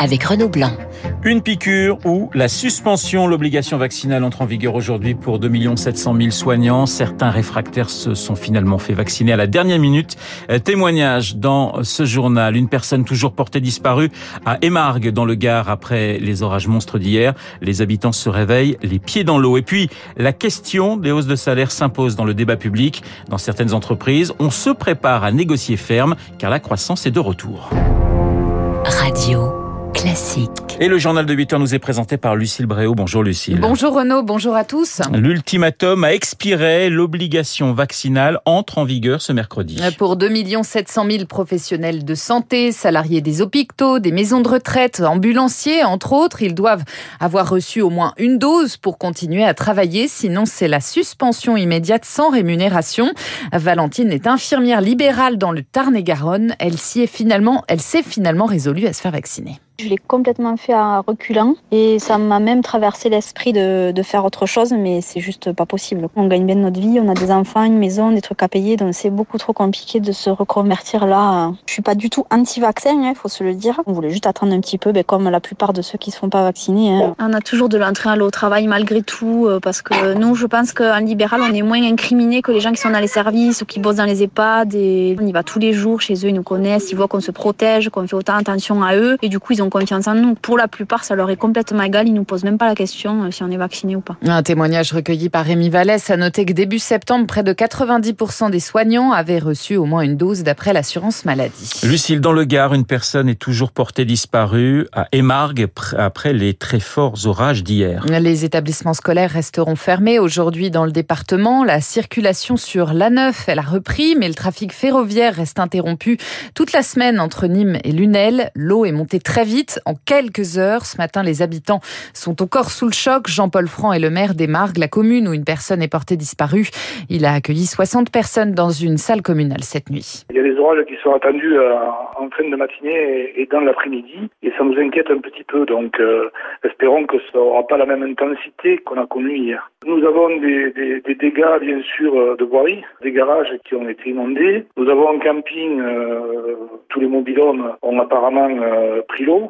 avec Renaud Blanc. Une piqûre ou la suspension, l'obligation vaccinale entre en vigueur aujourd'hui pour 2 700 000 soignants. Certains réfractaires se sont finalement fait vacciner à la dernière minute. Euh, témoignage dans ce journal. Une personne toujours portée disparue à Émargues dans le Gard après les orages monstres d'hier. Les habitants se réveillent les pieds dans l'eau. Et puis, la question des hausses de salaire s'impose dans le débat public. Dans certaines entreprises, on se prépare à négocier ferme car la croissance est de retour. Classique. Et le journal de 8 heures nous est présenté par Lucille Bréau. Bonjour Lucille. Bonjour Renaud, bonjour à tous. L'ultimatum a expiré, l'obligation vaccinale entre en vigueur ce mercredi. Pour 2 700 000 professionnels de santé, salariés des hôpitaux, des maisons de retraite, ambulanciers, entre autres, ils doivent avoir reçu au moins une dose pour continuer à travailler, sinon c'est la suspension immédiate sans rémunération. Valentine est infirmière libérale dans le Tarn-et-Garonne. Elle s'y est finalement, elle s'est finalement résolue à se faire vacciner. Je l'ai complètement fait à reculant et ça m'a même traversé l'esprit de, faire autre chose, mais c'est juste pas possible. On gagne bien notre vie, on a des enfants, une maison, des trucs à payer, donc c'est beaucoup trop compliqué de se reconvertir là. Je suis pas du tout anti-vaccin, il hein, faut se le dire. On voulait juste attendre un petit peu, ben, comme la plupart de ceux qui se font pas vacciner. Hein. On a toujours de l'entrée au travail malgré tout, euh, parce que nous, je pense qu'en libéral, on est moins incriminés que les gens qui sont dans les services ou qui bossent dans les EHPAD. Et on y va tous les jours chez eux, ils nous connaissent, ils voient qu'on se protège, qu'on fait autant attention à eux, et du coup, ils ont confiance en nous. Pour la plupart, ça leur est complètement égal. Ils nous posent même pas la question euh, si on est vacciné ou pas. Un témoignage recueilli par Rémi Vallès a noté que début septembre, près de 90% des soignants avaient reçu au moins une dose d'après l'assurance maladie. Lucille, dans le Gard, une personne est toujours portée disparue à Émargues après les très forts orages d'hier. Les établissements scolaires resteront fermés aujourd'hui dans le département. La circulation sur l'A9, elle a repris, mais le trafic ferroviaire reste interrompu toute la semaine entre Nîmes et Lunel. L'eau est montée très vite en quelques heures. Ce matin, les habitants sont encore sous le choc. Jean-Paul Franc est le maire des Margues, la commune où une personne est portée disparue. Il a accueilli 60 personnes dans une salle communale cette nuit. Il y a des orages qui sont attendus euh, en fin de matinée et dans l'après-midi et ça nous inquiète un petit peu. Donc euh, espérons que ça n'aura pas la même intensité qu'on a connu hier. Nous avons des, dégâts bien sûr euh, de voirie, des garages qui ont été inondés. Nous avons un camping, tous les mobilhomes ont apparemment pris l'eau.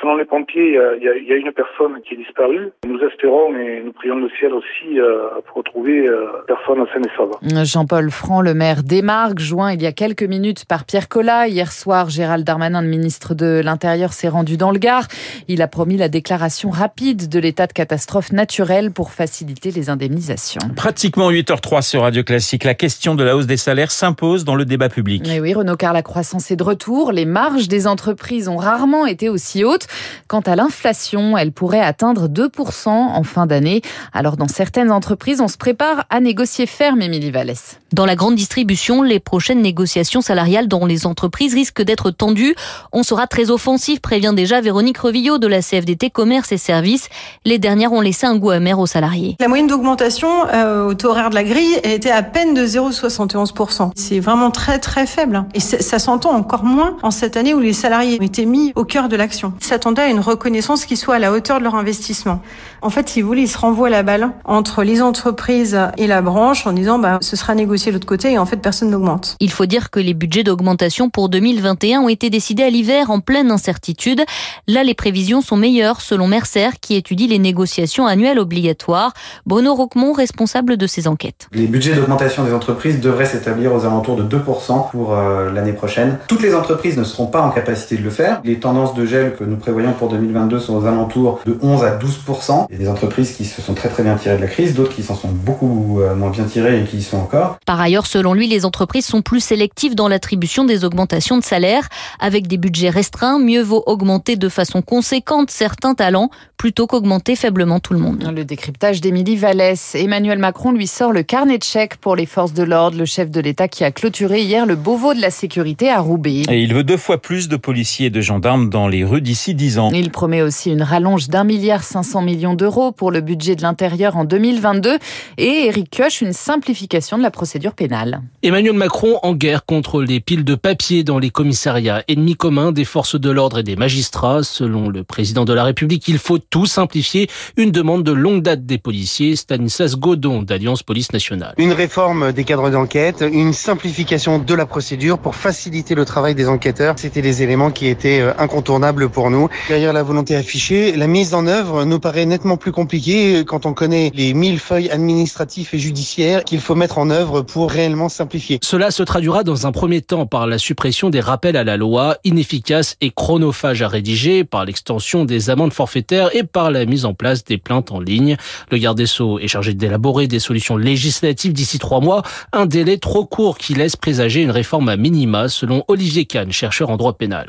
Selon les pompiers, il y, y, a, une personne qui est disparue. Nous espérons et nous prions le ciel aussi euh, pour retrouver euh, personne saine et sauve. Jean-Paul Franc, le maire d'Emargues, joint il y a quelques minutes par Pierre Collat. Hier soir, Gérald Darmanin, le ministre de l'Intérieur, s'est rendu dans le Gard. Il a promis la déclaration rapide de l'état de catastrophe naturelle pour faciliter les indemnisations. Pratiquement 8h03 sur Radio Classique. La question de la hausse des salaires s'impose dans le débat public. Et oui, Renaud, car la croissance est de retour. Les marges des entreprises ont rarement été aussi hautes. Quant à l'inflation, elle pourrait atteindre 2% en fin d'année. Alors dans certaines entreprises, on se prépare à négocier ferme, Émilie Vallès. Dans la grande distribution, les prochaines négociations salariales dans les entreprises risquent d'être tendues. On sera très offensif, prévient déjà Véronique Revillot de la CFDT Commerce et Services. Les dernières ont laissé un goût amer aux salariés. La moyenne d'augmentation euh, au taux horaire de la grille était à peine de 0,71%. C'est vraiment très très faible. Et ça s'entend encore moins en cette année où les salariés ont été mis au cœur de l'action. S'attendaient à une reconnaissance qui soit à la hauteur de leur investissement. En fait, si vous voulez, ils se renvoient la balle entre les entreprises et la branche en disant bah, ce sera négocié de l'autre côté et en fait personne n'augmente. Il faut dire que les budgets d'augmentation pour 2021 ont été décidés à l'hiver en pleine incertitude. Là, les prévisions sont meilleures selon Mercer qui étudie les négociations annuelles obligatoires. Bruno Roquemont, responsable de ces enquêtes. Les budgets d'augmentation des entreprises devraient s'établir aux alentours de 2% pour euh, l'année prochaine. Toutes les entreprises ne seront pas en capacité de le faire. Les tendances de gel que nous prévoyons pour 2022 sont aux alentours de 11 à 12%. Il y a des entreprises qui se sont très très bien tirées de la crise, d'autres qui s'en sont beaucoup euh, moins bien tirées et qui y sont encore. Par ailleurs, selon lui, les entreprises sont plus sélectives dans l'attribution des augmentations de salaire. Avec des budgets restreints, mieux vaut augmenter de façon conséquente certains talents plutôt qu'augmenter faiblement tout le monde. Le décryptage d'Émilie Vallès. Emmanuel Macron lui sort le carnet de chèques pour les forces de l'ordre, le chef de l'État qui a clôturé hier le Beauvau de la sécurité à Roubaix. Et il veut deux fois plus de policiers et de gendarmes dans les rues d'ici 10 ans. Il promet aussi une rallonge d'un milliard 500 millions d'euros pour le budget de l'intérieur en 2022 et Eric Koch une simplification de la procédure pénale. Emmanuel Macron en guerre contre les piles de papier dans les commissariats, ennemi commun des forces de l'ordre et des magistrats. Selon le président de la République, il faut tout simplifier. Une demande de longue date des policiers, Stanislas Godon d'Alliance Police Nationale. Une réforme des cadres d'enquête, une simplification de la procédure pour faciliter le travail des enquêteurs. C'était des éléments qui étaient euh, incontournables pour nous. Derrière la volonté affichée, la mise en œuvre nous paraît nettement plus compliquée quand on connaît les mille feuilles administratifs et judiciaires qu'il faut mettre en œuvre pour réellement simplifier. Cela se traduira dans un premier temps par la suppression des rappels à la loi, inefficaces et chronophages à rédiger, par l'extension des amendes forfaitaires et par la mise en place des plaintes en ligne. Le garde des Sceaux est chargé d'élaborer des solutions législatives d'ici trois mois, un délai trop court qui laisse présager une réforme à minima, selon Olivier Kahn, chercheur en droit pénal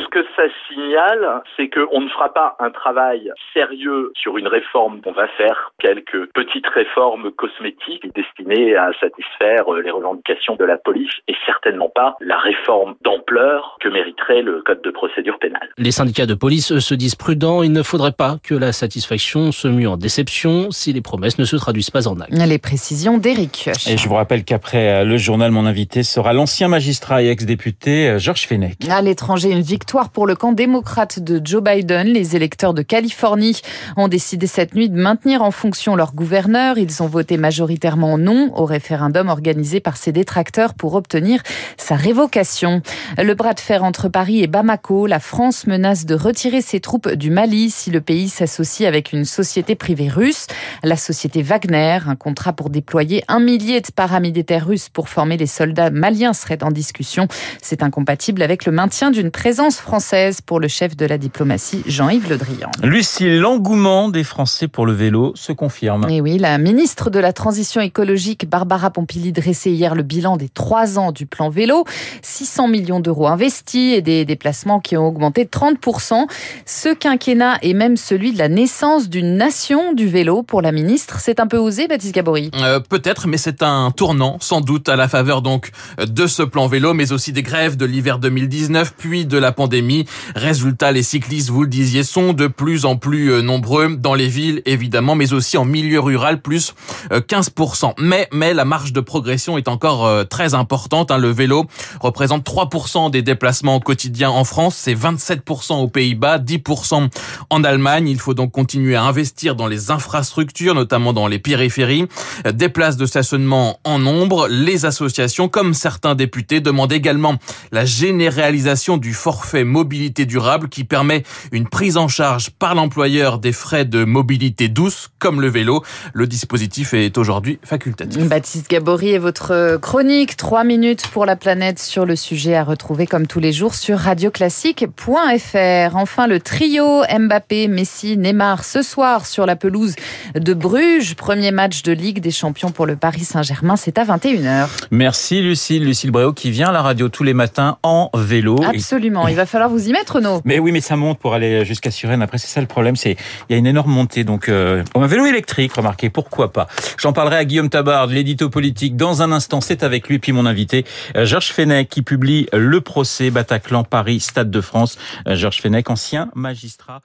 c'est qu'on ne fera pas un travail sérieux sur une réforme. On va faire quelques petites réformes cosmétiques destinées à satisfaire euh, les revendications de la police et certainement pas la réforme d'ampleur que mériterait le code de procédure pénale. Les syndicats de police, eux, se disent prudents. Il ne faudrait pas que la satisfaction se mue en déception si les promesses ne se traduisent pas en actes. Les précisions d'Éric Et je vous rappelle qu'après euh, le journal, mon invité sera l'ancien magistrat et ex-député euh, Georges Fenech. À l'étranger, une victoire pour le camp démocratique démocrate de Joe Biden, les électeurs de Californie ont décidé cette nuit de maintenir en fonction leur gouverneur. Ils ont voté majoritairement non au référendum organisé par ses détracteurs pour obtenir sa révocation. Le bras de fer entre Paris et Bamako, la France menace de retirer ses troupes du Mali si le pays s'associe avec une société privée russe, la société Wagner. Un contrat pour déployer un millier de paramilitaires russes pour former les soldats maliens serait en discussion. C'est incompatible avec le maintien d'une présence française pour le chef de la diplomatie, Jean-Yves Le Drian. Lucie, l'engouement des Français pour le vélo se confirme. Et oui, la ministre de la Transition écologique, Barbara Pompili, dressait hier le bilan des trois ans du plan vélo. 600 millions d'euros investis et des déplacements qui ont augmenté de 30%. Ce quinquennat est même celui de la naissance d'une nation du vélo pour la ministre. C'est un peu osé, Baptiste Gabory? Euh, Peut-être, mais c'est un tournant, sans doute, à la faveur donc de ce plan vélo, mais aussi des grèves de l'hiver 2019, puis de la pandémie. Résultat, les cyclistes, vous le disiez, sont de plus en plus euh, nombreux dans les villes, évidemment, mais aussi en milieu rural, plus 15%. Euh, mais, mais la marge de progression est encore euh, très importante. Hein. Le vélo représente 3% des déplacements quotidiens en France, c'est 27% aux Pays-Bas, 10% en Allemagne. Il faut donc continuer à investir dans les infrastructures, notamment dans les périphéries, des places de stationnement en nombre. Les associations, comme certains députés, demandent également la généralisation du forfait mobilité durable qui permet une prise en charge par l'employeur des frais de mobilité douce comme le vélo. Le dispositif est aujourd'hui facultatif. Baptiste Gabory et votre chronique 3 minutes pour la planète sur le sujet à retrouver comme tous les jours sur radioclassique.fr. Enfin le trio Mbappé, Messi, Neymar ce soir sur la pelouse de Bruges, premier match de Ligue des Champions pour le Paris Saint-Germain, c'est à 21h. Merci Lucille, Lucille Bréau qui vient à la radio tous les matins en vélo. Absolument, il va falloir vous y mettre Mais oui, mais ça monte pour aller jusqu'à Suresnes. Après, c'est ça le problème, c'est il y a une énorme montée. Donc, euh, un vélo électrique, remarquez, pourquoi pas. J'en parlerai à Guillaume Tabard, l'édito politique, dans un instant. C'est avec lui, puis mon invité, euh, Georges Fenech, qui publie Le procès Bataclan Paris, Stade de France. Euh, Georges Fenech, ancien magistrat.